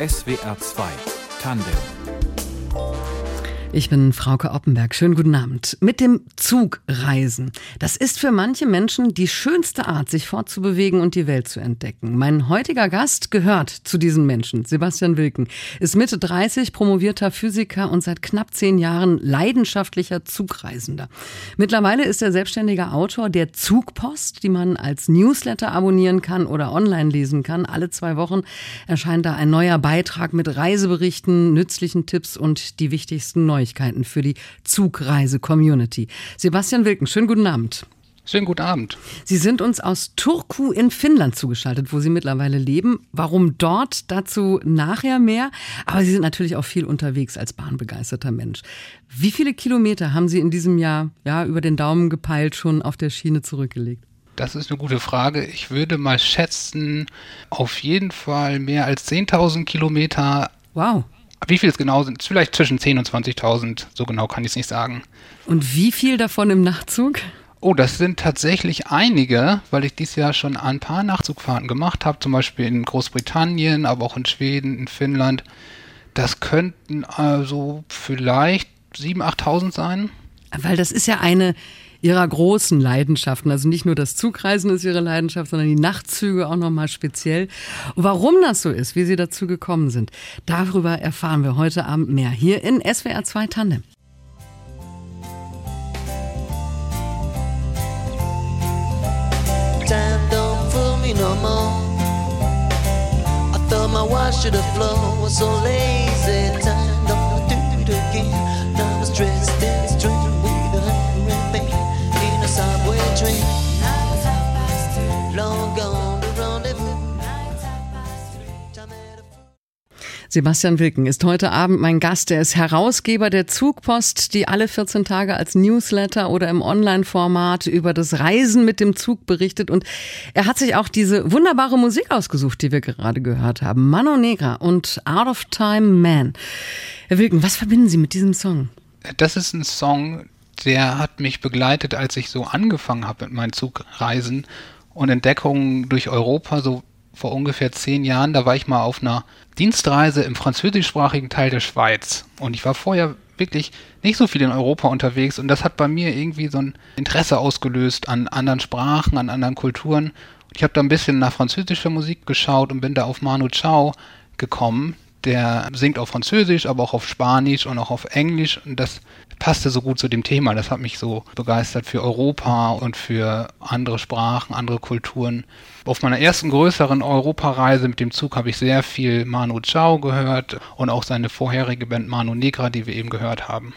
SWR 2 Tandem ich bin Frauke Oppenberg. Schönen guten Abend. Mit dem Zug reisen. Das ist für manche Menschen die schönste Art, sich fortzubewegen und die Welt zu entdecken. Mein heutiger Gast gehört zu diesen Menschen. Sebastian Wilken ist Mitte 30, promovierter Physiker und seit knapp zehn Jahren leidenschaftlicher Zugreisender. Mittlerweile ist er selbstständiger Autor der Zugpost, die man als Newsletter abonnieren kann oder online lesen kann. Alle zwei Wochen erscheint da ein neuer Beitrag mit Reiseberichten, nützlichen Tipps und die wichtigsten Neuigkeiten. Neuigkeiten für die Zugreise-Community. Sebastian Wilken, schönen guten Abend. Schönen guten Abend. Sie sind uns aus Turku in Finnland zugeschaltet, wo Sie mittlerweile leben. Warum dort? Dazu nachher mehr. Aber Sie sind natürlich auch viel unterwegs als bahnbegeisterter Mensch. Wie viele Kilometer haben Sie in diesem Jahr, ja, über den Daumen gepeilt, schon auf der Schiene zurückgelegt? Das ist eine gute Frage. Ich würde mal schätzen, auf jeden Fall mehr als 10.000 Kilometer. Wow. Wie viel es genau sind, vielleicht zwischen 10.000 und 20.000, so genau kann ich es nicht sagen. Und wie viel davon im Nachtzug? Oh, das sind tatsächlich einige, weil ich dieses Jahr schon ein paar Nachtzugfahrten gemacht habe, zum Beispiel in Großbritannien, aber auch in Schweden, in Finnland. Das könnten also vielleicht 7.000, 8.000 sein. Weil das ist ja eine ihrer großen Leidenschaften. Also nicht nur das Zugreisen ist ihre Leidenschaft, sondern die Nachtzüge auch nochmal speziell. Und warum das so ist, wie sie dazu gekommen sind, darüber erfahren wir heute Abend mehr hier in SWR 2 Tandem. Time don't fool me no more. I thought my watch should have flown, so lazy. Sebastian Wilken ist heute Abend mein Gast. Er ist Herausgeber der Zugpost, die alle 14 Tage als Newsletter oder im Online-Format über das Reisen mit dem Zug berichtet. Und er hat sich auch diese wunderbare Musik ausgesucht, die wir gerade gehört haben. Mano Negra und Out of Time Man. Herr Wilken, was verbinden Sie mit diesem Song? Das ist ein Song, der hat mich begleitet, als ich so angefangen habe mit meinen Zugreisen und Entdeckungen durch Europa, so vor ungefähr zehn Jahren, da war ich mal auf einer Dienstreise im französischsprachigen Teil der Schweiz. Und ich war vorher wirklich nicht so viel in Europa unterwegs und das hat bei mir irgendwie so ein Interesse ausgelöst an anderen Sprachen, an anderen Kulturen. Ich habe da ein bisschen nach französischer Musik geschaut und bin da auf Manu Chao gekommen. Der singt auf Französisch, aber auch auf Spanisch und auch auf Englisch und das passte so gut zu dem Thema. Das hat mich so begeistert für Europa und für andere Sprachen, andere Kulturen. Auf meiner ersten größeren Europareise mit dem Zug habe ich sehr viel Manu Chao gehört und auch seine vorherige Band Manu Negra, die wir eben gehört haben.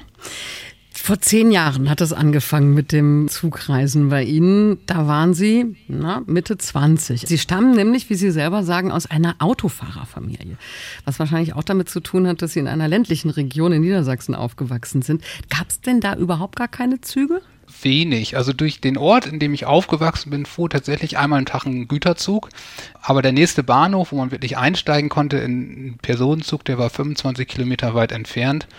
Vor zehn Jahren hat es angefangen mit dem Zugreisen bei Ihnen. Da waren Sie na, Mitte 20. Sie stammen nämlich, wie Sie selber sagen, aus einer Autofahrerfamilie. Was wahrscheinlich auch damit zu tun hat, dass Sie in einer ländlichen Region in Niedersachsen aufgewachsen sind. Gab es denn da überhaupt gar keine Züge? Wenig. Also durch den Ort, in dem ich aufgewachsen bin, fuhr tatsächlich einmal am Tag ein Güterzug. Aber der nächste Bahnhof, wo man wirklich einsteigen konnte in einen Personenzug, der war 25 Kilometer weit entfernt.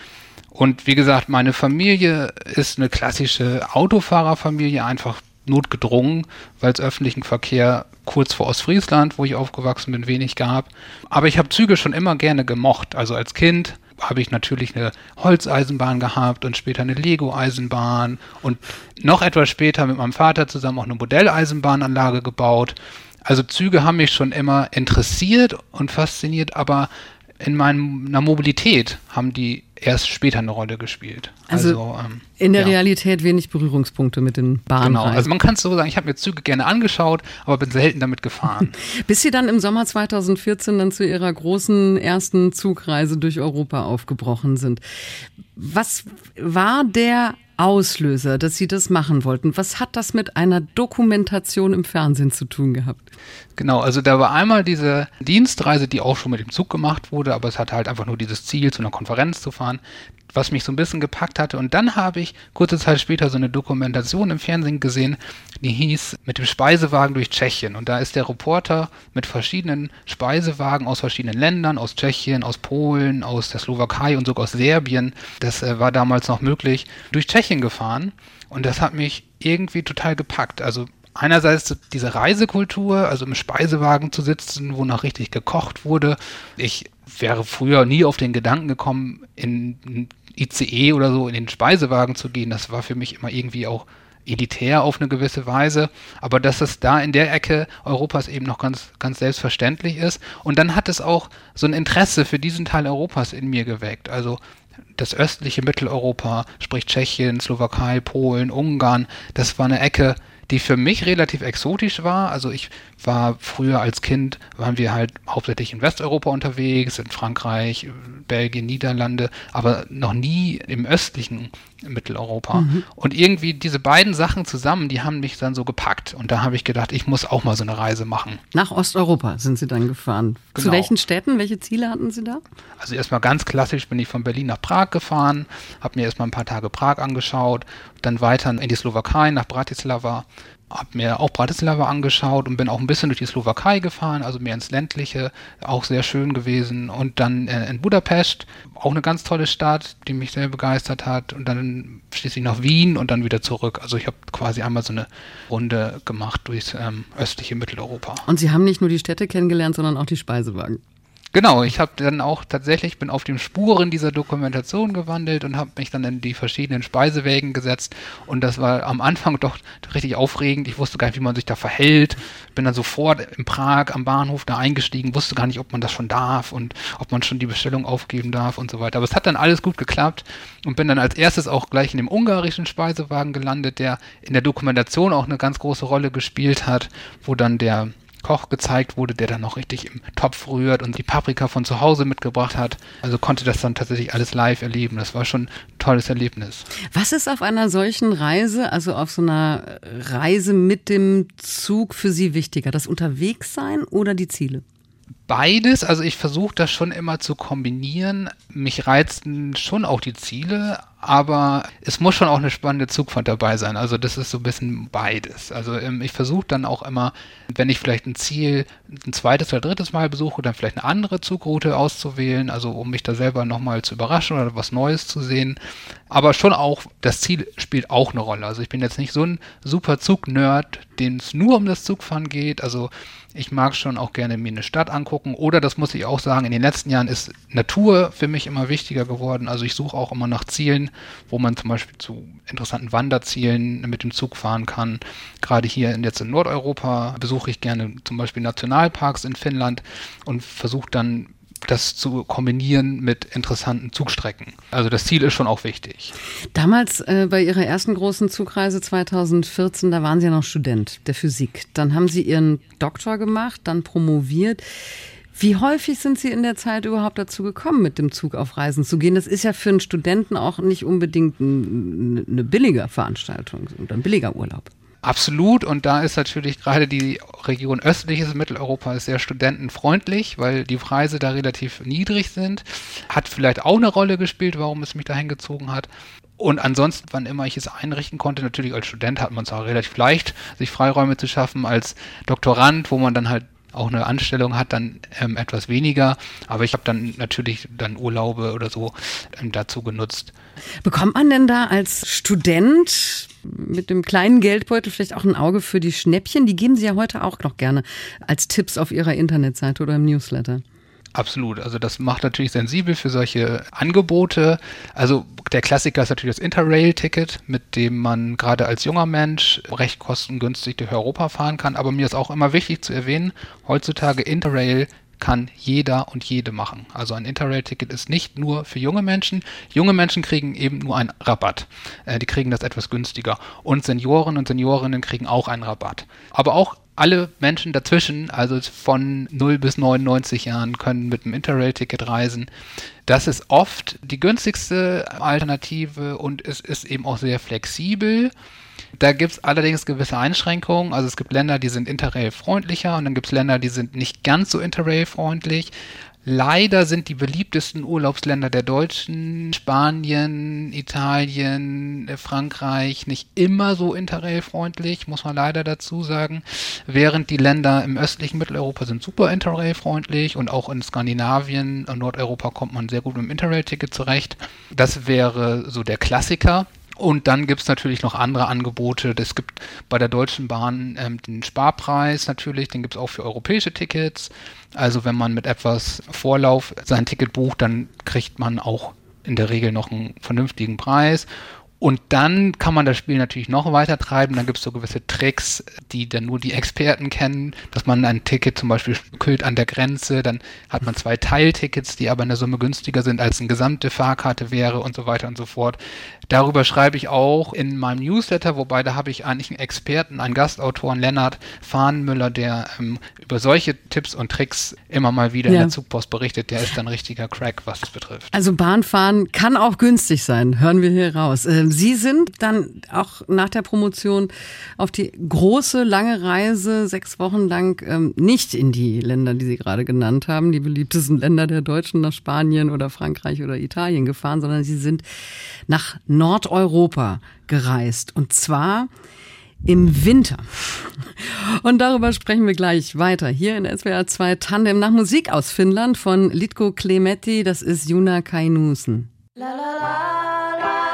Und wie gesagt, meine Familie ist eine klassische Autofahrerfamilie, einfach notgedrungen, weil es öffentlichen Verkehr kurz vor Ostfriesland, wo ich aufgewachsen bin, wenig gab. Aber ich habe Züge schon immer gerne gemocht. Also als Kind habe ich natürlich eine Holzeisenbahn gehabt und später eine Lego-Eisenbahn und noch etwas später mit meinem Vater zusammen auch eine Modelleisenbahnanlage gebaut. Also Züge haben mich schon immer interessiert und fasziniert, aber in meiner Mobilität haben die erst später eine Rolle gespielt. Also, also ähm, in der ja. Realität wenig Berührungspunkte mit den Bahnen. Genau, also man kann es so sagen, ich habe mir Züge gerne angeschaut, aber bin selten damit gefahren. Bis Sie dann im Sommer 2014 dann zu Ihrer großen ersten Zugreise durch Europa aufgebrochen sind. Was war der Auslöser, dass Sie das machen wollten? Was hat das mit einer Dokumentation im Fernsehen zu tun gehabt? Genau, also da war einmal diese Dienstreise, die auch schon mit dem Zug gemacht wurde, aber es hatte halt einfach nur dieses Ziel, zu einer Konferenz zu fahren was mich so ein bisschen gepackt hatte. Und dann habe ich kurze Zeit später so eine Dokumentation im Fernsehen gesehen, die hieß mit dem Speisewagen durch Tschechien. Und da ist der Reporter mit verschiedenen Speisewagen aus verschiedenen Ländern, aus Tschechien, aus Polen, aus der Slowakei und sogar aus Serbien, das äh, war damals noch möglich, durch Tschechien gefahren. Und das hat mich irgendwie total gepackt. Also einerseits diese Reisekultur, also im Speisewagen zu sitzen, wo noch richtig gekocht wurde. Ich wäre früher nie auf den Gedanken gekommen, in ICE oder so in den Speisewagen zu gehen. Das war für mich immer irgendwie auch elitär auf eine gewisse Weise, aber dass es da in der Ecke Europas eben noch ganz, ganz selbstverständlich ist. Und dann hat es auch so ein Interesse für diesen Teil Europas in mir geweckt. Also das östliche Mitteleuropa, sprich Tschechien, Slowakei, Polen, Ungarn, das war eine Ecke, die für mich relativ exotisch war. Also ich war früher als Kind, waren wir halt hauptsächlich in Westeuropa unterwegs, in Frankreich, Belgien, Niederlande, aber noch nie im östlichen Mitteleuropa. Mhm. Und irgendwie diese beiden Sachen zusammen, die haben mich dann so gepackt. Und da habe ich gedacht, ich muss auch mal so eine Reise machen. Nach Osteuropa sind Sie dann gefahren. Genau. Zu welchen Städten? Welche Ziele hatten Sie da? Also erstmal ganz klassisch bin ich von Berlin nach Prag gefahren, habe mir erstmal ein paar Tage Prag angeschaut, dann weiter in die Slowakei nach Bratislava, habe mir auch Bratislava angeschaut und bin auch ein bisschen durch die Slowakei gefahren, also mehr ins ländliche, auch sehr schön gewesen. Und dann äh, in Budapest, auch eine ganz tolle Stadt, die mich sehr begeistert hat. Und dann schließlich nach Wien und dann wieder zurück. Also ich habe quasi einmal so eine Runde gemacht durchs ähm, östliche Mitteleuropa. Und Sie haben nicht nur die Städte kennengelernt, sondern auch die Speisewagen. Genau, ich habe dann auch tatsächlich, bin auf den Spuren dieser Dokumentation gewandelt und habe mich dann in die verschiedenen Speisewägen gesetzt und das war am Anfang doch richtig aufregend. Ich wusste gar nicht, wie man sich da verhält. Bin dann sofort in Prag am Bahnhof da eingestiegen, wusste gar nicht, ob man das schon darf und ob man schon die Bestellung aufgeben darf und so weiter. Aber es hat dann alles gut geklappt und bin dann als erstes auch gleich in dem ungarischen Speisewagen gelandet, der in der Dokumentation auch eine ganz große Rolle gespielt hat, wo dann der Koch gezeigt wurde, der dann noch richtig im Topf rührt und die Paprika von zu Hause mitgebracht hat. Also konnte das dann tatsächlich alles live erleben. Das war schon ein tolles Erlebnis. Was ist auf einer solchen Reise, also auf so einer Reise mit dem Zug für Sie wichtiger? Das Unterwegssein oder die Ziele? Beides. Also ich versuche das schon immer zu kombinieren. Mich reizen schon auch die Ziele, aber es muss schon auch eine spannende Zugfahrt dabei sein. Also das ist so ein bisschen beides. Also ähm, ich versuche dann auch immer, wenn ich vielleicht ein Ziel ein zweites oder drittes Mal besuche, dann vielleicht eine andere Zugroute auszuwählen, also um mich da selber nochmal zu überraschen oder was Neues zu sehen. Aber schon auch, das Ziel spielt auch eine Rolle. Also ich bin jetzt nicht so ein super Zug-Nerd, dem es nur um das Zugfahren geht. Also ich mag schon auch gerne mir eine Stadt angucken. Oder das muss ich auch sagen, in den letzten Jahren ist Natur für mich immer wichtiger geworden. Also ich suche auch immer nach Zielen, wo man zum Beispiel zu interessanten Wanderzielen mit dem Zug fahren kann. Gerade hier jetzt in Nordeuropa besuche ich gerne zum Beispiel Nationalparks in Finnland und versuche dann das zu kombinieren mit interessanten Zugstrecken. Also das Ziel ist schon auch wichtig. Damals äh, bei Ihrer ersten großen Zugreise 2014, da waren Sie ja noch Student der Physik. Dann haben Sie Ihren Doktor gemacht, dann promoviert. Wie häufig sind Sie in der Zeit überhaupt dazu gekommen, mit dem Zug auf Reisen zu gehen? Das ist ja für einen Studenten auch nicht unbedingt eine billige Veranstaltung oder ein billiger Urlaub. Absolut. Und da ist natürlich gerade die Region östliches Mitteleuropa sehr studentenfreundlich, weil die Preise da relativ niedrig sind. Hat vielleicht auch eine Rolle gespielt, warum es mich dahin gezogen hat. Und ansonsten, wann immer ich es einrichten konnte, natürlich als Student hat man es auch relativ leicht, sich Freiräume zu schaffen. Als Doktorand, wo man dann halt auch eine Anstellung hat, dann ähm, etwas weniger. Aber ich habe dann natürlich dann Urlaube oder so ähm, dazu genutzt. Bekommt man denn da als Student mit dem kleinen Geldbeutel vielleicht auch ein Auge für die Schnäppchen? Die geben Sie ja heute auch noch gerne als Tipps auf Ihrer Internetseite oder im Newsletter. Absolut. Also das macht natürlich sensibel für solche Angebote. Also der Klassiker ist natürlich das Interrail-Ticket, mit dem man gerade als junger Mensch recht kostengünstig durch Europa fahren kann. Aber mir ist auch immer wichtig zu erwähnen, heutzutage Interrail kann jeder und jede machen. Also ein Interrail-Ticket ist nicht nur für junge Menschen. Junge Menschen kriegen eben nur einen Rabatt. Äh, die kriegen das etwas günstiger. Und Senioren und Seniorinnen kriegen auch einen Rabatt. Aber auch alle Menschen dazwischen, also von 0 bis 99 Jahren, können mit dem Interrail-Ticket reisen. Das ist oft die günstigste Alternative und es ist eben auch sehr flexibel. Da gibt es allerdings gewisse Einschränkungen. Also es gibt Länder, die sind Interrail-freundlicher und dann gibt es Länder, die sind nicht ganz so Interrail-freundlich. Leider sind die beliebtesten Urlaubsländer der Deutschen Spanien, Italien, Frankreich nicht immer so interrail-freundlich, muss man leider dazu sagen. Während die Länder im östlichen Mitteleuropa sind super interrail-freundlich und auch in Skandinavien und Nordeuropa kommt man sehr gut mit dem Interrail-Ticket zurecht. Das wäre so der Klassiker. Und dann gibt es natürlich noch andere Angebote. Es gibt bei der Deutschen Bahn ähm, den Sparpreis natürlich, den gibt es auch für europäische Tickets. Also wenn man mit etwas Vorlauf sein Ticket bucht, dann kriegt man auch in der Regel noch einen vernünftigen Preis. Und dann kann man das Spiel natürlich noch weiter treiben. Dann gibt es so gewisse Tricks, die dann nur die Experten kennen, dass man ein Ticket zum Beispiel kühlt an der Grenze, dann hat man zwei Teiltickets, die aber in der Summe günstiger sind, als eine gesamte Fahrkarte wäre und so weiter und so fort. Darüber schreibe ich auch in meinem Newsletter, wobei da habe ich eigentlich einen Experten, einen Gastautoren, Lennart Fahnenmüller, der ähm, über solche Tipps und Tricks immer mal wieder ja. in der Zugpost berichtet. Der ist dann richtiger Crack, was das betrifft. Also Bahnfahren kann auch günstig sein, hören wir hier raus. Ähm, Sie sind dann auch nach der Promotion auf die große, lange Reise, sechs Wochen lang, ähm, nicht in die Länder, die Sie gerade genannt haben, die beliebtesten Länder der Deutschen, nach Spanien oder Frankreich oder Italien gefahren, sondern Sie sind nach Nordeuropa gereist. Und zwar im Winter. Und darüber sprechen wir gleich weiter. Hier in SWR 2 Tandem nach Musik aus Finnland von Litko Klemetti. Das ist Juna Kainusen. La, la, la.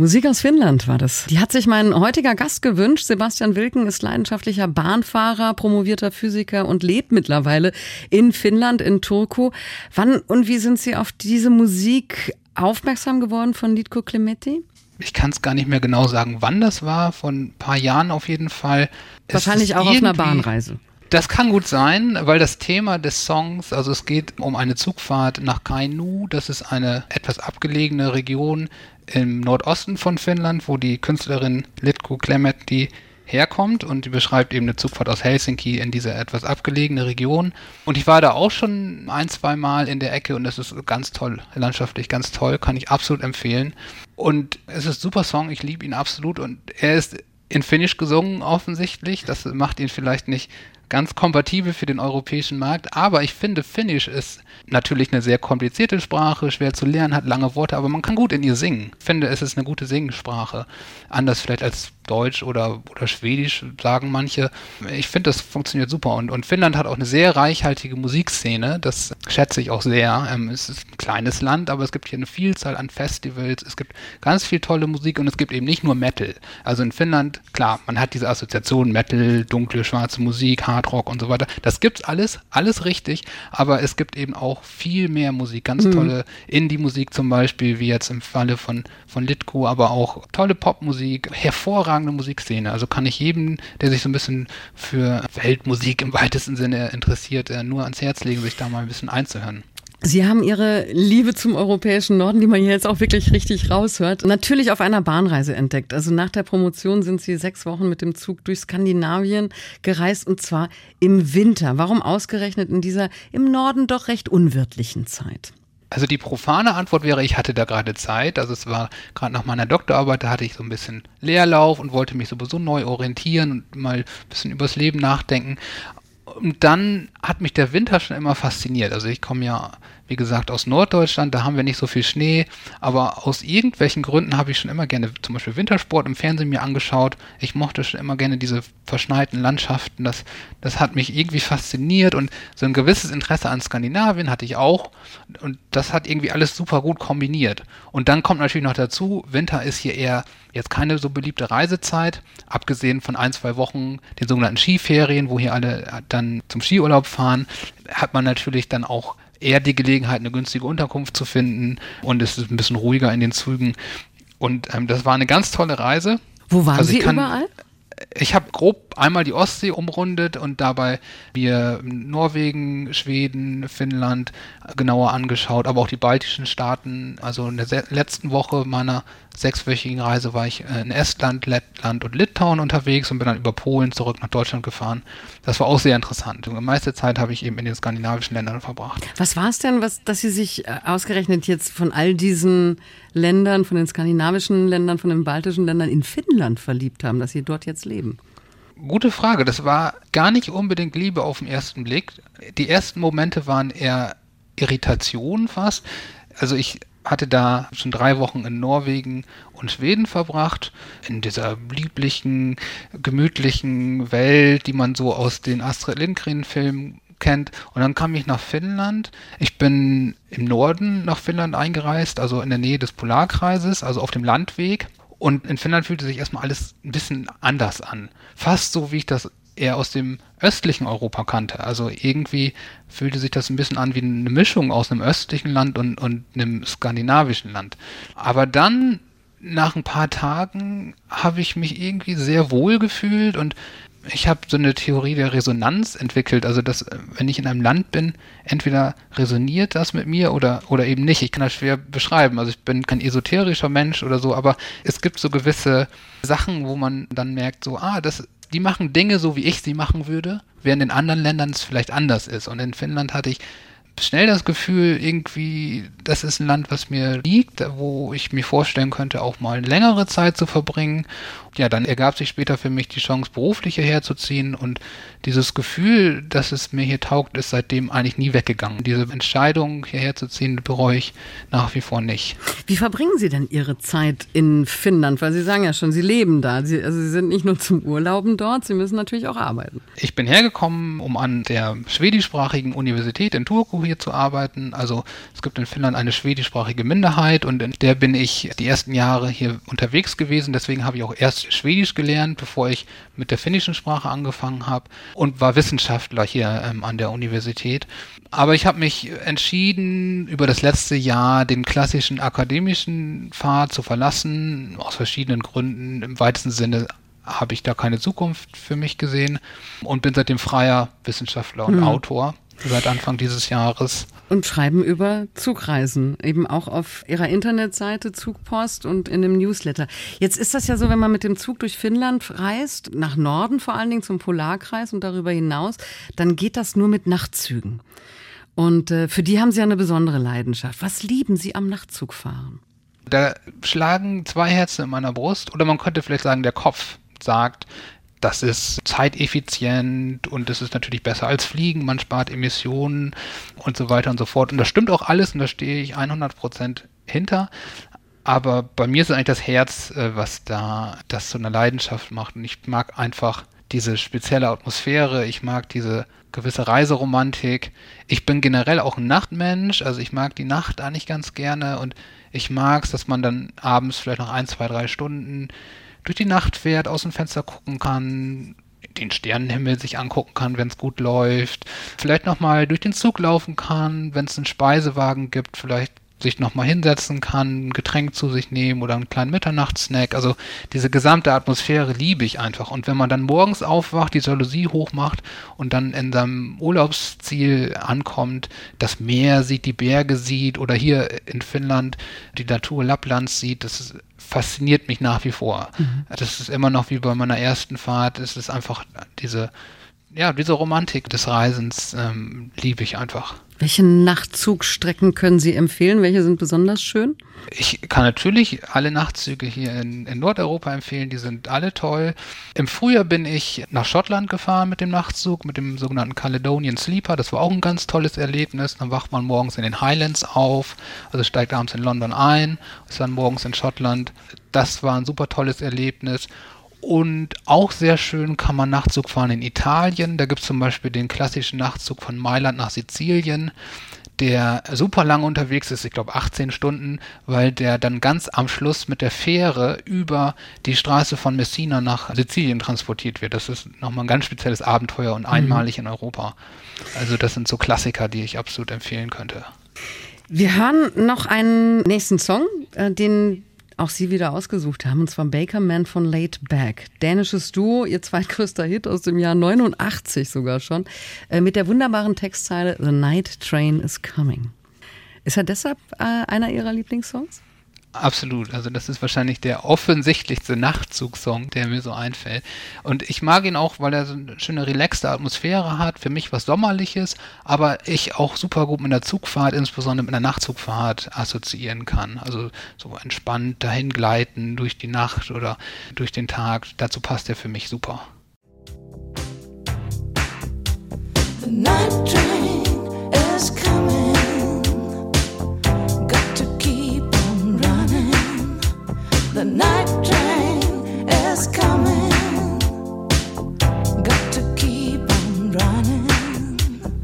Musik aus Finnland war das. Die hat sich mein heutiger Gast gewünscht. Sebastian Wilken ist leidenschaftlicher Bahnfahrer, promovierter Physiker und lebt mittlerweile in Finnland, in Turku. Wann und wie sind Sie auf diese Musik aufmerksam geworden von Litko Klemetti? Ich kann es gar nicht mehr genau sagen, wann das war, von ein paar Jahren auf jeden Fall. Wahrscheinlich auch auf einer Bahnreise. Das kann gut sein, weil das Thema des Songs, also es geht um eine Zugfahrt nach Kainu, das ist eine etwas abgelegene Region im Nordosten von Finnland, wo die Künstlerin Litko Klemetti herkommt und die beschreibt eben eine Zugfahrt aus Helsinki in diese etwas abgelegene Region. Und ich war da auch schon ein, zwei Mal in der Ecke und es ist ganz toll, landschaftlich ganz toll, kann ich absolut empfehlen. Und es ist ein super Song, ich liebe ihn absolut und er ist in Finnisch gesungen offensichtlich. Das macht ihn vielleicht nicht ganz kompatibel für den europäischen Markt. Aber ich finde, Finnish ist natürlich eine sehr komplizierte Sprache, schwer zu lernen, hat lange Worte, aber man kann gut in ihr singen. Ich finde, es ist eine gute Singensprache. Anders vielleicht als Deutsch oder, oder Schwedisch, sagen manche. Ich finde, das funktioniert super. Und, und Finnland hat auch eine sehr reichhaltige Musikszene. Das schätze ich auch sehr. Ähm, es ist ein kleines Land, aber es gibt hier eine Vielzahl an Festivals. Es gibt ganz viel tolle Musik und es gibt eben nicht nur Metal. Also in Finnland, klar, man hat diese Assoziation Metal, dunkle, schwarze Musik, Hardrock und so weiter. Das gibt's alles, alles richtig. Aber es gibt eben auch viel mehr Musik. Ganz mhm. tolle Indie-Musik zum Beispiel, wie jetzt im Falle von, von Litko, aber auch tolle Popmusik, hervorragend hervorragende Musikszene. Also kann ich jedem, der sich so ein bisschen für Weltmusik im weitesten Sinne interessiert, äh, nur ans Herz legen, sich da mal ein bisschen einzuhören. Sie haben Ihre Liebe zum europäischen Norden, die man hier jetzt auch wirklich richtig raushört, natürlich auf einer Bahnreise entdeckt. Also nach der Promotion sind Sie sechs Wochen mit dem Zug durch Skandinavien gereist und zwar im Winter. Warum ausgerechnet in dieser im Norden doch recht unwirtlichen Zeit? Also die profane Antwort wäre, ich hatte da gerade Zeit. Also es war gerade nach meiner Doktorarbeit, da hatte ich so ein bisschen Leerlauf und wollte mich sowieso neu orientieren und mal ein bisschen übers Leben nachdenken. Und dann hat mich der Winter schon immer fasziniert. Also ich komme ja wie gesagt, aus Norddeutschland, da haben wir nicht so viel Schnee, aber aus irgendwelchen Gründen habe ich schon immer gerne zum Beispiel Wintersport im Fernsehen mir angeschaut. Ich mochte schon immer gerne diese verschneiten Landschaften. Das, das hat mich irgendwie fasziniert und so ein gewisses Interesse an Skandinavien hatte ich auch. Und das hat irgendwie alles super gut kombiniert. Und dann kommt natürlich noch dazu, Winter ist hier eher jetzt keine so beliebte Reisezeit, abgesehen von ein, zwei Wochen den sogenannten Skiferien, wo hier alle dann zum Skiurlaub fahren, hat man natürlich dann auch eher die Gelegenheit, eine günstige Unterkunft zu finden und es ist ein bisschen ruhiger in den Zügen. Und ähm, das war eine ganz tolle Reise. Wo waren also Sie kann, überall? Ich habe grob einmal die Ostsee umrundet und dabei mir Norwegen, Schweden, Finnland genauer angeschaut, aber auch die baltischen Staaten. Also in der letzten Woche meiner sechswöchigen Reise war ich äh, in Estland, Lettland und Litauen unterwegs und bin dann über Polen zurück nach Deutschland gefahren. Das war auch sehr interessant. Die meiste Zeit habe ich eben in den skandinavischen Ländern verbracht. Was war es denn, was, dass Sie sich äh, ausgerechnet jetzt von all diesen Ländern, von den skandinavischen Ländern, von den baltischen Ländern in Finnland verliebt haben, dass Sie dort jetzt leben? Gute Frage. Das war gar nicht unbedingt Liebe auf den ersten Blick. Die ersten Momente waren eher Irritation fast. Also ich hatte da schon drei Wochen in Norwegen und Schweden verbracht, in dieser lieblichen, gemütlichen Welt, die man so aus den Astrid Lindgren-Filmen kennt. Und dann kam ich nach Finnland. Ich bin im Norden nach Finnland eingereist, also in der Nähe des Polarkreises, also auf dem Landweg. Und in Finnland fühlte sich erstmal alles ein bisschen anders an. Fast so, wie ich das eher aus dem östlichen Europa kannte. Also irgendwie fühlte sich das ein bisschen an wie eine Mischung aus einem östlichen Land und, und einem skandinavischen Land. Aber dann, nach ein paar Tagen, habe ich mich irgendwie sehr wohl gefühlt und ich habe so eine Theorie der Resonanz entwickelt, also dass, wenn ich in einem Land bin, entweder resoniert das mit mir oder, oder eben nicht. Ich kann das schwer beschreiben. Also ich bin kein esoterischer Mensch oder so, aber es gibt so gewisse Sachen, wo man dann merkt, so, ah, das, die machen Dinge so, wie ich sie machen würde, während in anderen Ländern es vielleicht anders ist. Und in Finnland hatte ich schnell das Gefühl, irgendwie, das ist ein Land, was mir liegt, wo ich mir vorstellen könnte, auch mal eine längere Zeit zu verbringen. Ja, dann ergab sich später für mich die Chance, beruflich hierher zu ziehen und dieses Gefühl, dass es mir hier taugt, ist seitdem eigentlich nie weggegangen. Diese Entscheidung, hierher zu ziehen, bereue ich nach wie vor nicht. Wie verbringen Sie denn Ihre Zeit in Finnland? Weil Sie sagen ja schon, Sie leben da. Sie, also Sie sind nicht nur zum Urlauben dort, Sie müssen natürlich auch arbeiten. Ich bin hergekommen, um an der schwedischsprachigen Universität in Turku hier zu arbeiten. Also es gibt in Finnland eine schwedischsprachige Minderheit und in der bin ich die ersten Jahre hier unterwegs gewesen. Deswegen habe ich auch erst Schwedisch gelernt, bevor ich mit der finnischen Sprache angefangen habe und war Wissenschaftler hier ähm, an der Universität. Aber ich habe mich entschieden, über das letzte Jahr den klassischen akademischen Pfad zu verlassen, aus verschiedenen Gründen. Im weitesten Sinne habe ich da keine Zukunft für mich gesehen und bin seitdem freier Wissenschaftler und mhm. Autor seit Anfang dieses Jahres. Und schreiben über Zugreisen, eben auch auf ihrer Internetseite Zugpost und in dem Newsletter. Jetzt ist das ja so, wenn man mit dem Zug durch Finnland reist, nach Norden vor allen Dingen zum Polarkreis und darüber hinaus, dann geht das nur mit Nachtzügen. Und äh, für die haben Sie ja eine besondere Leidenschaft. Was lieben Sie am Nachtzugfahren? Da schlagen zwei Herzen in meiner Brust oder man könnte vielleicht sagen, der Kopf sagt, das ist zeiteffizient und das ist natürlich besser als Fliegen, man spart Emissionen und so weiter und so fort. Und das stimmt auch alles und da stehe ich 100 Prozent hinter. Aber bei mir ist es eigentlich das Herz, äh, was da das zu einer Leidenschaft macht. Und ich mag einfach diese spezielle Atmosphäre, ich mag diese gewisse Reiseromantik. Ich bin generell auch ein Nachtmensch, also ich mag die Nacht eigentlich ganz gerne und ich mag es, dass man dann abends vielleicht noch ein, zwei, drei Stunden durch die Nacht fährt, aus dem Fenster gucken kann, den Sternenhimmel sich angucken kann, wenn es gut läuft, vielleicht nochmal durch den Zug laufen kann, wenn es einen Speisewagen gibt, vielleicht sich nochmal hinsetzen kann, ein Getränk zu sich nehmen oder einen kleinen Mitternachtssnack. Also diese gesamte Atmosphäre liebe ich einfach. Und wenn man dann morgens aufwacht, die Jalousie hochmacht und dann in seinem Urlaubsziel ankommt, das Meer sieht, die Berge sieht oder hier in Finnland die Natur Lapplands sieht, das ist, fasziniert mich nach wie vor. Mhm. Das ist immer noch wie bei meiner ersten Fahrt. Es ist einfach diese, ja, diese Romantik des Reisens ähm, liebe ich einfach. Welche Nachtzugstrecken können Sie empfehlen? Welche sind besonders schön? Ich kann natürlich alle Nachtzüge hier in, in, Nordeuropa empfehlen, die sind alle toll. Im Frühjahr bin ich nach Schottland gefahren mit dem Nachtzug, mit dem sogenannten Caledonian Sleeper. Das war auch ein ganz tolles Erlebnis. Dann wacht man morgens in den Highlands auf, also steigt abends in London ein, ist dann morgens in Schottland. Das war ein super tolles Erlebnis. Und auch sehr schön kann man Nachtzug fahren in Italien. Da gibt es zum Beispiel den klassischen Nachtzug von Mailand nach Sizilien, der super lang unterwegs ist, ich glaube 18 Stunden, weil der dann ganz am Schluss mit der Fähre über die Straße von Messina nach Sizilien transportiert wird. Das ist nochmal ein ganz spezielles Abenteuer und mhm. einmalig mhm. in Europa. Also das sind so Klassiker, die ich absolut empfehlen könnte. Wir hören noch einen nächsten Song, äh, den auch Sie wieder ausgesucht haben, und zwar Baker Man von Late Back. Dänisches Duo, ihr zweitgrößter Hit aus dem Jahr 89 sogar schon, äh, mit der wunderbaren Textzeile The Night Train is Coming. Ist er deshalb äh, einer Ihrer Lieblingssongs? Absolut, also das ist wahrscheinlich der offensichtlichste Nachtzugsong, der mir so einfällt. Und ich mag ihn auch, weil er so eine schöne relaxte Atmosphäre hat, für mich was Sommerliches, aber ich auch super gut mit einer Zugfahrt, insbesondere mit einer Nachtzugfahrt assoziieren kann. Also so entspannt dahingleiten durch die Nacht oder durch den Tag, dazu passt er für mich super. The night train is coming.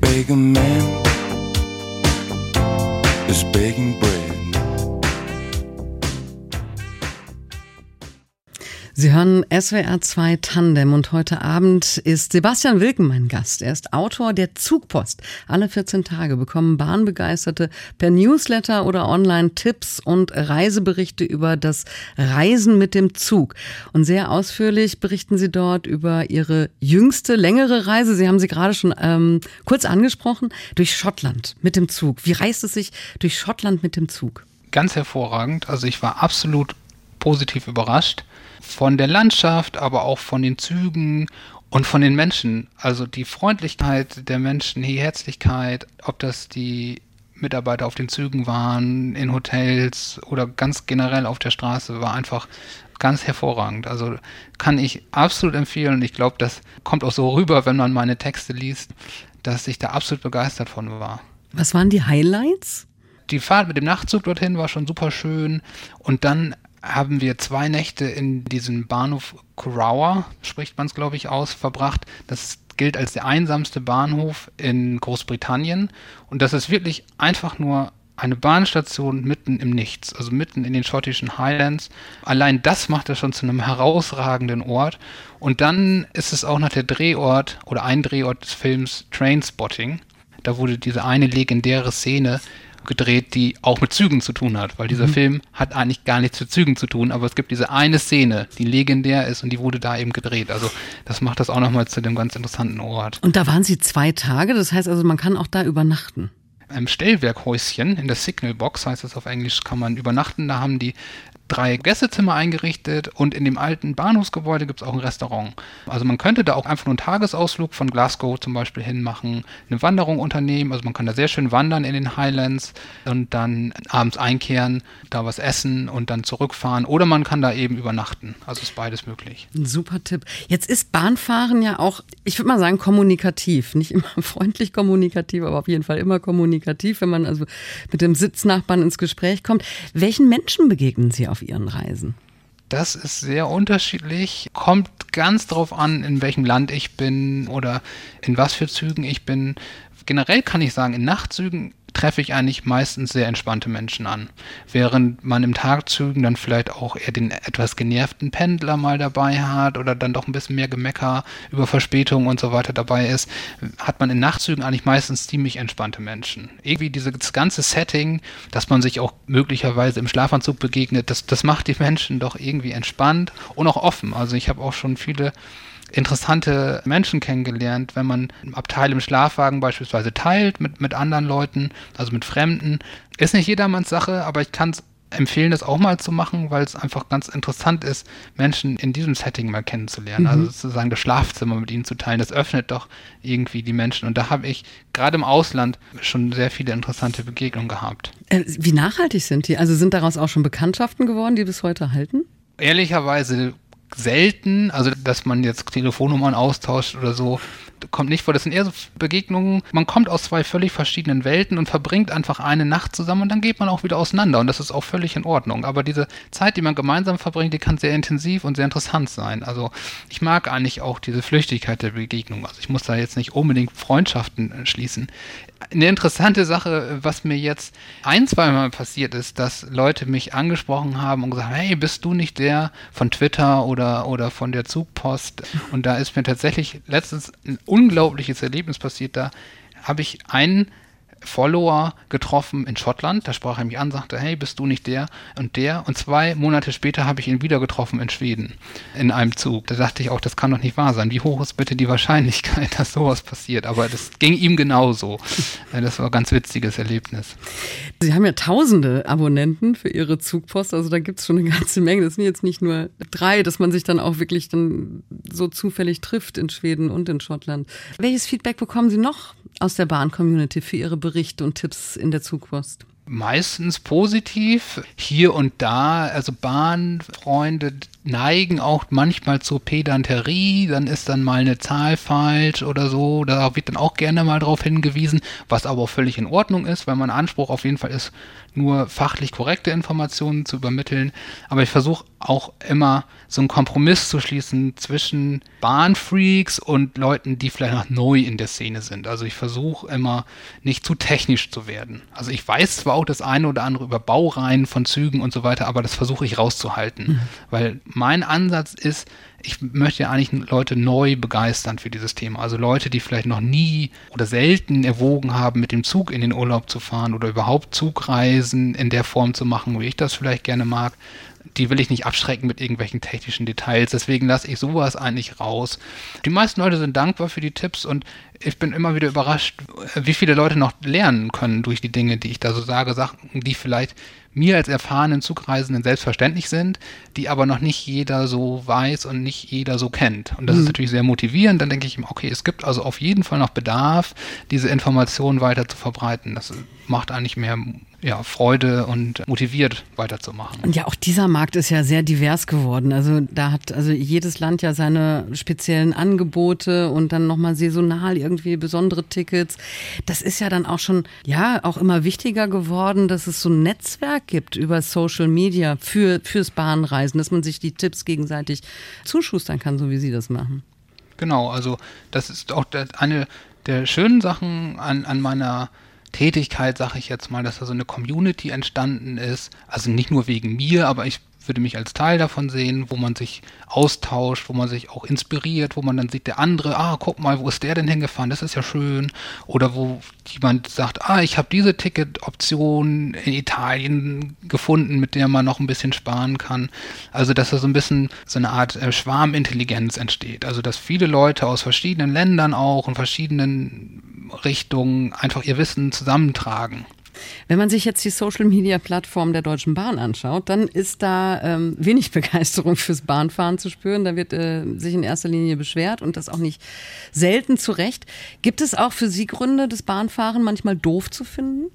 Bigger man. Sie hören SWR 2 Tandem und heute Abend ist Sebastian Wilken mein Gast. Er ist Autor der Zugpost. Alle 14 Tage bekommen Bahnbegeisterte per Newsletter oder online Tipps und Reiseberichte über das Reisen mit dem Zug. Und sehr ausführlich berichten Sie dort über Ihre jüngste, längere Reise. Sie haben sie gerade schon ähm, kurz angesprochen, durch Schottland mit dem Zug. Wie reist es sich durch Schottland mit dem Zug? Ganz hervorragend. Also ich war absolut positiv überrascht von der Landschaft, aber auch von den Zügen und von den Menschen. Also die Freundlichkeit der Menschen, die Herzlichkeit, ob das die Mitarbeiter auf den Zügen waren, in Hotels oder ganz generell auf der Straße, war einfach ganz hervorragend. Also kann ich absolut empfehlen. Ich glaube, das kommt auch so rüber, wenn man meine Texte liest, dass ich da absolut begeistert von war. Was waren die Highlights? Die Fahrt mit dem Nachtzug dorthin war schon super schön. Und dann haben wir zwei Nächte in diesem Bahnhof Curawa, spricht man es glaube ich aus, verbracht. Das gilt als der einsamste Bahnhof in Großbritannien und das ist wirklich einfach nur eine Bahnstation mitten im Nichts, also mitten in den schottischen Highlands. Allein das macht es schon zu einem herausragenden Ort. Und dann ist es auch noch der Drehort oder ein Drehort des Films Trainspotting. Da wurde diese eine legendäre Szene gedreht, die auch mit Zügen zu tun hat, weil dieser mhm. Film hat eigentlich gar nichts mit Zügen zu tun, aber es gibt diese eine Szene, die legendär ist und die wurde da eben gedreht. Also das macht das auch nochmal zu dem ganz interessanten Ort. Und da waren Sie zwei Tage, das heißt also, man kann auch da übernachten Im Stellwerkhäuschen in der Signal Box, heißt es auf Englisch, kann man übernachten. Da haben die drei Gästezimmer eingerichtet und in dem alten Bahnhofsgebäude gibt es auch ein Restaurant. Also man könnte da auch einfach nur einen Tagesausflug von Glasgow zum Beispiel hin machen, eine Wanderung unternehmen. Also man kann da sehr schön wandern in den Highlands und dann abends einkehren, da was essen und dann zurückfahren. Oder man kann da eben übernachten. Also ist beides möglich. Ein super Tipp. Jetzt ist Bahnfahren ja auch, ich würde mal sagen, kommunikativ. Nicht immer freundlich kommunikativ, aber auf jeden Fall immer kommunikativ, wenn man also mit dem Sitznachbarn ins Gespräch kommt. Welchen Menschen begegnen Sie auf Ihren Reisen? Das ist sehr unterschiedlich. Kommt ganz drauf an, in welchem Land ich bin oder in was für Zügen ich bin. Generell kann ich sagen, in Nachtzügen treffe ich eigentlich meistens sehr entspannte Menschen an. Während man im Tagzügen dann vielleicht auch eher den etwas genervten Pendler mal dabei hat oder dann doch ein bisschen mehr Gemecker über Verspätungen und so weiter dabei ist, hat man in Nachtzügen eigentlich meistens ziemlich entspannte Menschen. Irgendwie dieses ganze Setting, dass man sich auch möglicherweise im Schlafanzug begegnet, das, das macht die Menschen doch irgendwie entspannt und auch offen. Also ich habe auch schon viele interessante Menschen kennengelernt, wenn man ein Abteil im Schlafwagen beispielsweise teilt mit, mit anderen Leuten, also mit Fremden. Ist nicht jedermanns Sache, aber ich kann es empfehlen, das auch mal zu machen, weil es einfach ganz interessant ist, Menschen in diesem Setting mal kennenzulernen. Also mhm. Also sozusagen das Schlafzimmer mit ihnen zu teilen, das öffnet doch irgendwie die Menschen. Und da habe ich gerade im Ausland schon sehr viele interessante Begegnungen gehabt. Äh, wie nachhaltig sind die? Also sind daraus auch schon Bekanntschaften geworden, die bis heute halten? Ehrlicherweise selten, also dass man jetzt Telefonnummern austauscht oder so, kommt nicht vor. Das sind eher so Begegnungen, man kommt aus zwei völlig verschiedenen Welten und verbringt einfach eine Nacht zusammen und dann geht man auch wieder auseinander und das ist auch völlig in Ordnung. Aber diese Zeit, die man gemeinsam verbringt, die kann sehr intensiv und sehr interessant sein. Also ich mag eigentlich auch diese Flüchtigkeit der Begegnung. Also ich muss da jetzt nicht unbedingt Freundschaften äh, schließen eine interessante Sache, was mir jetzt ein, zweimal passiert ist, dass Leute mich angesprochen haben und gesagt, hey, bist du nicht der von Twitter oder, oder von der Zugpost? Und da ist mir tatsächlich letztens ein unglaubliches Erlebnis passiert. Da habe ich einen Follower getroffen in Schottland. Da sprach er mich an, sagte, hey, bist du nicht der und der? Und zwei Monate später habe ich ihn wieder getroffen in Schweden in einem Zug. Da dachte ich auch, das kann doch nicht wahr sein. Wie hoch ist bitte die Wahrscheinlichkeit, dass sowas passiert? Aber das ging ihm genauso. Das war ein ganz witziges Erlebnis. Sie haben ja tausende Abonnenten für Ihre Zugpost. Also da gibt es schon eine ganze Menge. Das sind jetzt nicht nur drei, dass man sich dann auch wirklich dann so zufällig trifft in Schweden und in Schottland. Welches Feedback bekommen Sie noch aus der Bahn-Community für Ihre Berichte und Tipps in der Zugpost? Meistens positiv. Hier und da, also Bahnfreunde, neigen auch manchmal zur Pedanterie, dann ist dann mal eine Zahl falsch oder so, da wird dann auch gerne mal darauf hingewiesen, was aber auch völlig in Ordnung ist, weil mein Anspruch auf jeden Fall ist, nur fachlich korrekte Informationen zu übermitteln. Aber ich versuche auch immer so einen Kompromiss zu schließen zwischen Bahnfreaks und Leuten, die vielleicht noch neu in der Szene sind. Also ich versuche immer nicht zu technisch zu werden. Also ich weiß zwar auch das eine oder andere über Baureihen von Zügen und so weiter, aber das versuche ich rauszuhalten. Mhm. Weil mein Ansatz ist, ich möchte ja eigentlich Leute neu begeistern für dieses Thema. Also Leute, die vielleicht noch nie oder selten erwogen haben, mit dem Zug in den Urlaub zu fahren oder überhaupt Zugreisen in der Form zu machen, wie ich das vielleicht gerne mag. Die will ich nicht abschrecken mit irgendwelchen technischen Details. Deswegen lasse ich sowas eigentlich raus. Die meisten Leute sind dankbar für die Tipps und ich bin immer wieder überrascht, wie viele Leute noch lernen können durch die Dinge, die ich da so sage. Sachen, die vielleicht mir als erfahrenen Zugreisenden selbstverständlich sind, die aber noch nicht jeder so weiß und nicht jeder so kennt. Und das mhm. ist natürlich sehr motivierend. Dann denke ich, okay, es gibt also auf jeden Fall noch Bedarf, diese Informationen weiter zu verbreiten. Das macht eigentlich mehr ja, Freude und motiviert weiterzumachen. Und ja, auch dieser Markt ist ja sehr divers geworden. Also da hat also jedes Land ja seine speziellen Angebote und dann nochmal saisonal irgendwie besondere Tickets. Das ist ja dann auch schon, ja, auch immer wichtiger geworden, dass es so ein Netzwerk gibt über Social Media für, fürs Bahnreisen, dass man sich die Tipps gegenseitig zuschustern kann, so wie Sie das machen. Genau, also das ist auch eine der schönen Sachen an, an meiner Tätigkeit, sage ich jetzt mal, dass da so eine Community entstanden ist. Also nicht nur wegen mir, aber ich würde mich als Teil davon sehen, wo man sich austauscht, wo man sich auch inspiriert, wo man dann sieht, der andere, ah, guck mal, wo ist der denn hingefahren? Das ist ja schön. Oder wo jemand sagt, ah, ich habe diese Ticketoption in Italien gefunden, mit der man noch ein bisschen sparen kann. Also, dass da so ein bisschen so eine Art äh, Schwarmintelligenz entsteht. Also, dass viele Leute aus verschiedenen Ländern auch und verschiedenen Richtungen einfach ihr Wissen zusammentragen. Wenn man sich jetzt die Social-Media-Plattform der Deutschen Bahn anschaut, dann ist da ähm, wenig Begeisterung fürs Bahnfahren zu spüren. Da wird äh, sich in erster Linie beschwert und das auch nicht selten zu Recht. Gibt es auch für Sie Gründe, das Bahnfahren manchmal doof zu finden?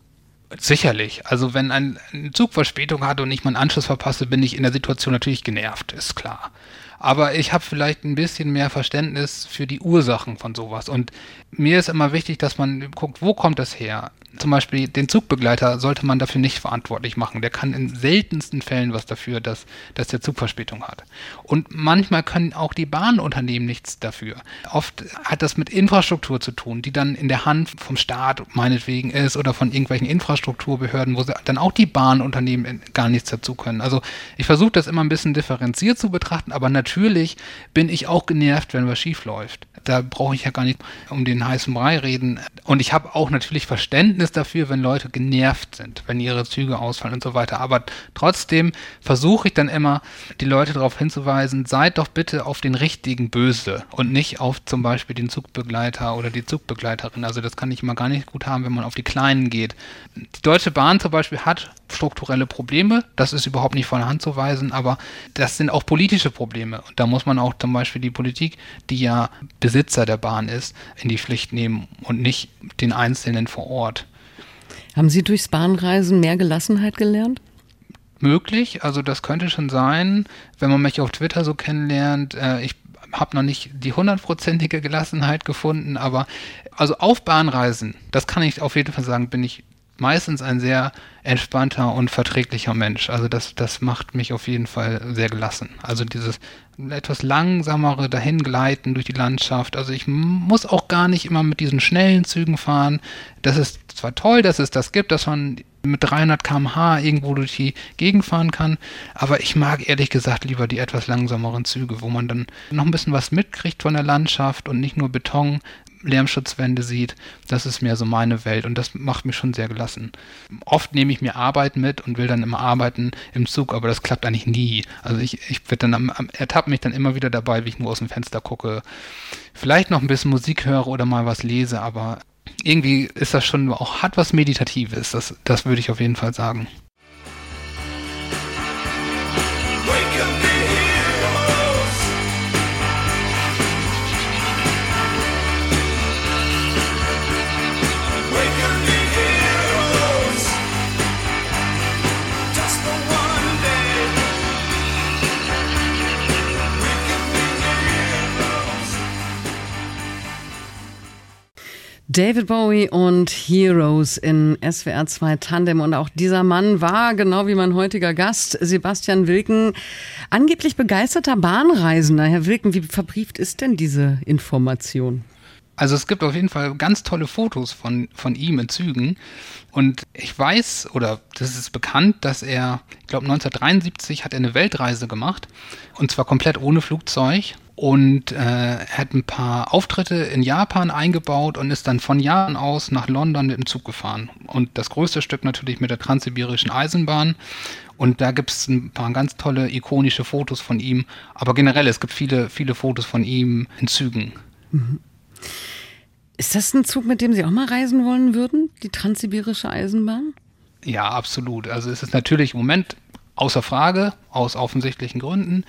Sicherlich. Also wenn ein Zug Verspätung hat und ich meinen Anschluss verpasse, bin ich in der Situation natürlich genervt, ist klar. Aber ich habe vielleicht ein bisschen mehr Verständnis für die Ursachen von sowas. Und mir ist immer wichtig, dass man guckt, wo kommt das her? zum Beispiel den Zugbegleiter sollte man dafür nicht verantwortlich machen. Der kann in seltensten Fällen was dafür, dass, dass der Zug Verspätung hat. Und manchmal können auch die Bahnunternehmen nichts dafür. Oft hat das mit Infrastruktur zu tun, die dann in der Hand vom Staat meinetwegen ist oder von irgendwelchen Infrastrukturbehörden, wo dann auch die Bahnunternehmen gar nichts dazu können. Also ich versuche das immer ein bisschen differenziert zu betrachten, aber natürlich bin ich auch genervt, wenn was schief läuft. Da brauche ich ja gar nicht um den heißen Brei reden. Und ich habe auch natürlich Verständnis dafür, wenn Leute genervt sind, wenn ihre Züge ausfallen und so weiter. Aber trotzdem versuche ich dann immer, die Leute darauf hinzuweisen, seid doch bitte auf den richtigen böse und nicht auf zum Beispiel den Zugbegleiter oder die Zugbegleiterin. Also das kann ich immer gar nicht gut haben, wenn man auf die Kleinen geht. Die Deutsche Bahn zum Beispiel hat strukturelle Probleme. Das ist überhaupt nicht von der Hand zu weisen, aber das sind auch politische Probleme. Und da muss man auch zum Beispiel die Politik, die ja Besitzer der Bahn ist, in die Pflicht nehmen und nicht den Einzelnen vor Ort. Haben Sie durchs Bahnreisen mehr Gelassenheit gelernt? Möglich, also das könnte schon sein, wenn man mich auf Twitter so kennenlernt. Äh, ich habe noch nicht die hundertprozentige Gelassenheit gefunden, aber also auf Bahnreisen, das kann ich auf jeden Fall sagen, bin ich meistens ein sehr entspannter und verträglicher Mensch. Also das, das macht mich auf jeden Fall sehr gelassen. Also dieses etwas langsamere Dahingleiten durch die Landschaft. Also ich muss auch gar nicht immer mit diesen schnellen Zügen fahren. Das ist zwar toll, dass es das gibt, dass man mit 300 km/h irgendwo durch die Gegend fahren kann, aber ich mag ehrlich gesagt lieber die etwas langsameren Züge, wo man dann noch ein bisschen was mitkriegt von der Landschaft und nicht nur Beton, Lärmschutzwände sieht. Das ist mehr so meine Welt und das macht mich schon sehr gelassen. Oft nehme ich mir Arbeit mit und will dann immer arbeiten im Zug, aber das klappt eigentlich nie. Also ich, ich werde dann am, am, ertappe mich dann immer wieder dabei, wie ich nur aus dem Fenster gucke. Vielleicht noch ein bisschen Musik höre oder mal was lese, aber irgendwie ist das schon auch, hat was Meditatives. Das, das würde ich auf jeden Fall sagen. David Bowie und Heroes in SWR 2 Tandem. Und auch dieser Mann war, genau wie mein heutiger Gast, Sebastian Wilken, angeblich begeisterter Bahnreisender. Herr Wilken, wie verbrieft ist denn diese Information? Also es gibt auf jeden Fall ganz tolle Fotos von, von ihm in Zügen. Und ich weiß, oder das ist bekannt, dass er, ich glaube 1973 hat er eine Weltreise gemacht. Und zwar komplett ohne Flugzeug. Und äh, hat ein paar Auftritte in Japan eingebaut und ist dann von Japan aus nach London mit dem Zug gefahren. Und das größte Stück natürlich mit der transsibirischen Eisenbahn. Und da gibt es ein paar ganz tolle, ikonische Fotos von ihm. Aber generell, es gibt viele, viele Fotos von ihm in Zügen. Mhm. Ist das ein Zug, mit dem Sie auch mal reisen wollen würden, die transsibirische Eisenbahn? Ja, absolut. Also es ist natürlich im Moment außer Frage, aus offensichtlichen Gründen.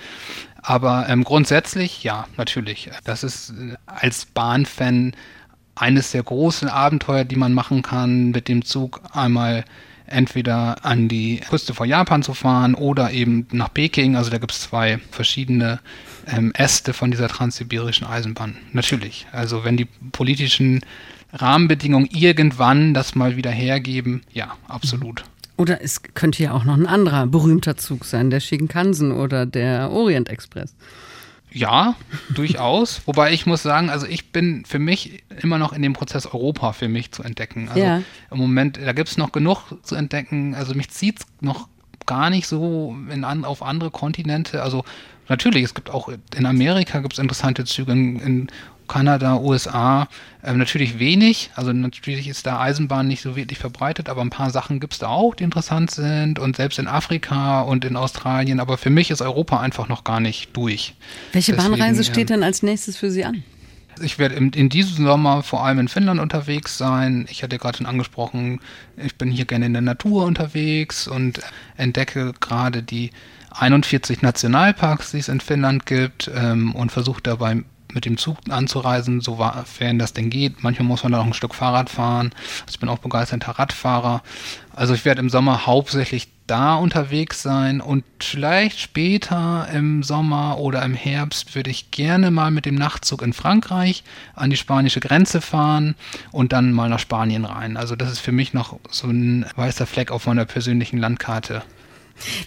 Aber ähm, grundsätzlich, ja, natürlich. Das ist äh, als Bahnfan eines der großen Abenteuer, die man machen kann, mit dem Zug einmal entweder an die Küste von Japan zu fahren oder eben nach Peking. Also da gibt es zwei verschiedene ähm, Äste von dieser transsibirischen Eisenbahn. Natürlich. Also wenn die politischen Rahmenbedingungen irgendwann das mal wieder hergeben, ja, absolut. Oder es könnte ja auch noch ein anderer berühmter Zug sein, der Shinkansen oder der Orient Express. Ja, durchaus. Wobei ich muss sagen, also ich bin für mich immer noch in dem Prozess Europa für mich zu entdecken. Also ja. im Moment, da gibt es noch genug zu entdecken. Also mich zieht es noch gar nicht so in, auf andere Kontinente. Also natürlich, es gibt auch in Amerika gibt es interessante Züge, in, in Kanada, USA ähm, natürlich wenig. Also natürlich ist da Eisenbahn nicht so wirklich verbreitet, aber ein paar Sachen gibt es da auch, die interessant sind. Und selbst in Afrika und in Australien. Aber für mich ist Europa einfach noch gar nicht durch. Welche Deswegen, Bahnreise steht ähm, denn als nächstes für Sie an? Ich werde in, in, diesem Sommer vor allem in Finnland unterwegs sein. Ich hatte gerade schon angesprochen, ich bin hier gerne in der Natur unterwegs und entdecke gerade die 41 Nationalparks, die es in Finnland gibt ähm, und versuche dabei mit dem Zug anzureisen, sofern das denn geht. Manchmal muss man da auch ein Stück Fahrrad fahren. Also ich bin auch begeisterter Radfahrer. Also ich werde im Sommer hauptsächlich da unterwegs sein und vielleicht später im Sommer oder im Herbst würde ich gerne mal mit dem Nachtzug in Frankreich an die spanische Grenze fahren und dann mal nach Spanien rein. Also das ist für mich noch so ein weißer Fleck auf meiner persönlichen Landkarte.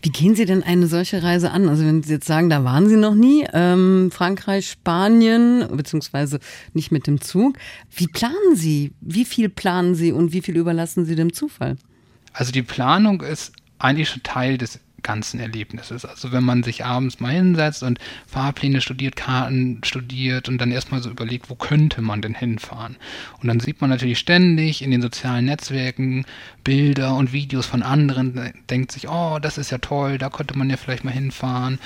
Wie gehen Sie denn eine solche Reise an? Also wenn Sie jetzt sagen, da waren Sie noch nie, ähm, Frankreich, Spanien, beziehungsweise nicht mit dem Zug. Wie planen Sie? Wie viel planen Sie und wie viel überlassen Sie dem Zufall? Also die Planung ist eigentlich schon Teil des ganzen Erlebnisses. Also wenn man sich abends mal hinsetzt und Fahrpläne studiert, Karten studiert und dann erstmal so überlegt, wo könnte man denn hinfahren? Und dann sieht man natürlich ständig in den sozialen Netzwerken Bilder und Videos von anderen, denkt sich, oh, das ist ja toll, da könnte man ja vielleicht mal hinfahren.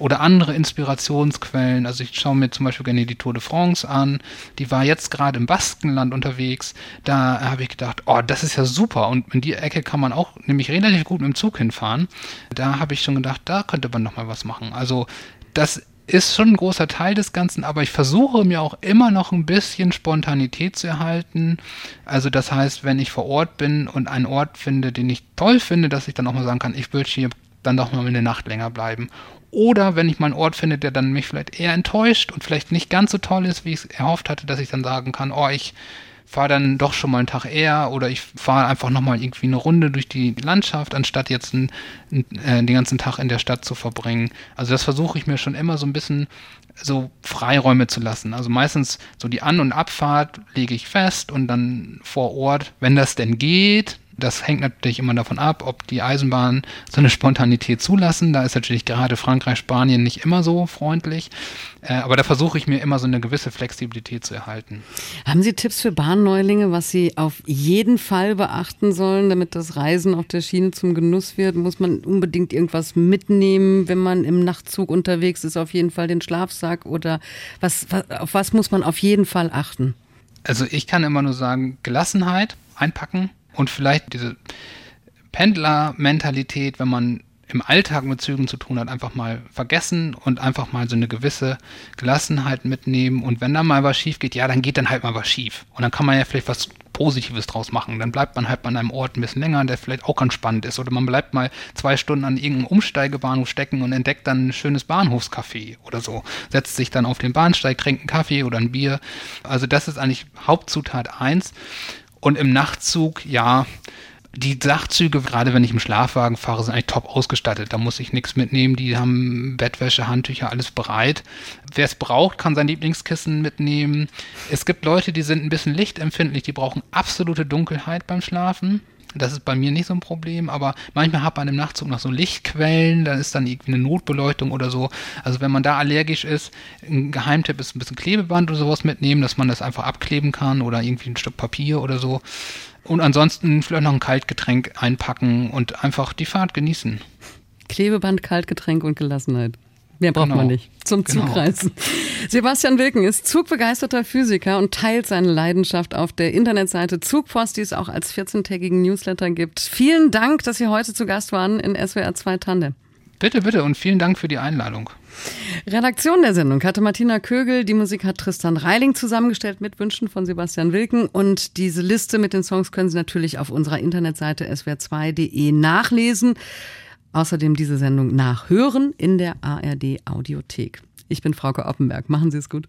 Oder andere Inspirationsquellen. Also ich schaue mir zum Beispiel gerne die Tour de France an. Die war jetzt gerade im Baskenland unterwegs. Da habe ich gedacht, oh, das ist ja super. Und in die Ecke kann man auch nämlich relativ gut mit dem Zug hinfahren. Da da habe ich schon gedacht, da könnte man noch mal was machen. Also das ist schon ein großer Teil des Ganzen, aber ich versuche mir auch immer noch ein bisschen Spontanität zu erhalten. Also das heißt, wenn ich vor Ort bin und einen Ort finde, den ich toll finde, dass ich dann auch mal sagen kann, ich würde hier dann doch mal eine Nacht länger bleiben. Oder wenn ich mal einen Ort finde, der dann mich vielleicht eher enttäuscht und vielleicht nicht ganz so toll ist, wie ich es erhofft hatte, dass ich dann sagen kann, oh, ich fahre dann doch schon mal einen Tag eher oder ich fahre einfach nochmal irgendwie eine Runde durch die Landschaft, anstatt jetzt einen, äh, den ganzen Tag in der Stadt zu verbringen. Also das versuche ich mir schon immer so ein bisschen so Freiräume zu lassen. Also meistens so die An- und Abfahrt lege ich fest und dann vor Ort, wenn das denn geht, das hängt natürlich immer davon ab, ob die Eisenbahnen so eine Spontanität zulassen. Da ist natürlich gerade Frankreich, Spanien nicht immer so freundlich. Äh, aber da versuche ich mir immer so eine gewisse Flexibilität zu erhalten. Haben Sie Tipps für Bahnneulinge, was sie auf jeden Fall beachten sollen, damit das Reisen auf der Schiene zum Genuss wird? Muss man unbedingt irgendwas mitnehmen, wenn man im Nachtzug unterwegs ist? Auf jeden Fall den Schlafsack oder was, was auf was muss man auf jeden Fall achten? Also ich kann immer nur sagen, Gelassenheit einpacken und vielleicht diese Pendler-Mentalität, wenn man im Alltag mit Zügen zu tun hat, einfach mal vergessen und einfach mal so eine gewisse Gelassenheit mitnehmen. Und wenn da mal was schief geht, ja, dann geht dann halt mal was schief. Und dann kann man ja vielleicht was Positives draus machen. Dann bleibt man halt an einem Ort ein bisschen länger, der vielleicht auch ganz spannend ist. Oder man bleibt mal zwei Stunden an irgendeinem Umsteigebahnhof stecken und entdeckt dann ein schönes Bahnhofscafé oder so. Setzt sich dann auf den Bahnsteig, trinkt einen Kaffee oder ein Bier. Also das ist eigentlich Hauptzutat eins. Und im Nachtzug, ja, die Sachzüge, gerade wenn ich im Schlafwagen fahre, sind eigentlich top ausgestattet. Da muss ich nichts mitnehmen. Die haben Bettwäsche, Handtücher, alles bereit. Wer es braucht, kann sein Lieblingskissen mitnehmen. Es gibt Leute, die sind ein bisschen lichtempfindlich. Die brauchen absolute Dunkelheit beim Schlafen. Das ist bei mir nicht so ein Problem, aber manchmal hat man im Nachtzug noch so Lichtquellen, dann ist dann irgendwie eine Notbeleuchtung oder so. Also wenn man da allergisch ist, ein Geheimtipp ist ein bisschen Klebeband oder sowas mitnehmen, dass man das einfach abkleben kann oder irgendwie ein Stück Papier oder so. Und ansonsten vielleicht noch ein Kaltgetränk einpacken und einfach die Fahrt genießen. Klebeband, Kaltgetränk und Gelassenheit. Mehr braucht Genau. man nicht zum Genau. Zugreisen. Sebastian Wilken ist zugbegeisterter Physiker und teilt seine Leidenschaft auf der Internetseite Zugpost, die es auch als 14-tägigen Newsletter gibt. Vielen Dank, dass Sie heute zu Gast waren in SWR 2 Tandem. Bitte, bitte und vielen Dank für die Einladung. Redaktion der Sendung hatte Martina Kögel, die Musik hat Tristan Reiling zusammengestellt mit Wünschen von Sebastian Wilken und diese Liste mit den Songs können Sie natürlich auf unserer Internetseite swr2.de nachlesen. Außerdem diese Sendung nachhören in der ARD Audiothek. Ich bin Frauke Oppenberg. Machen Sie es gut.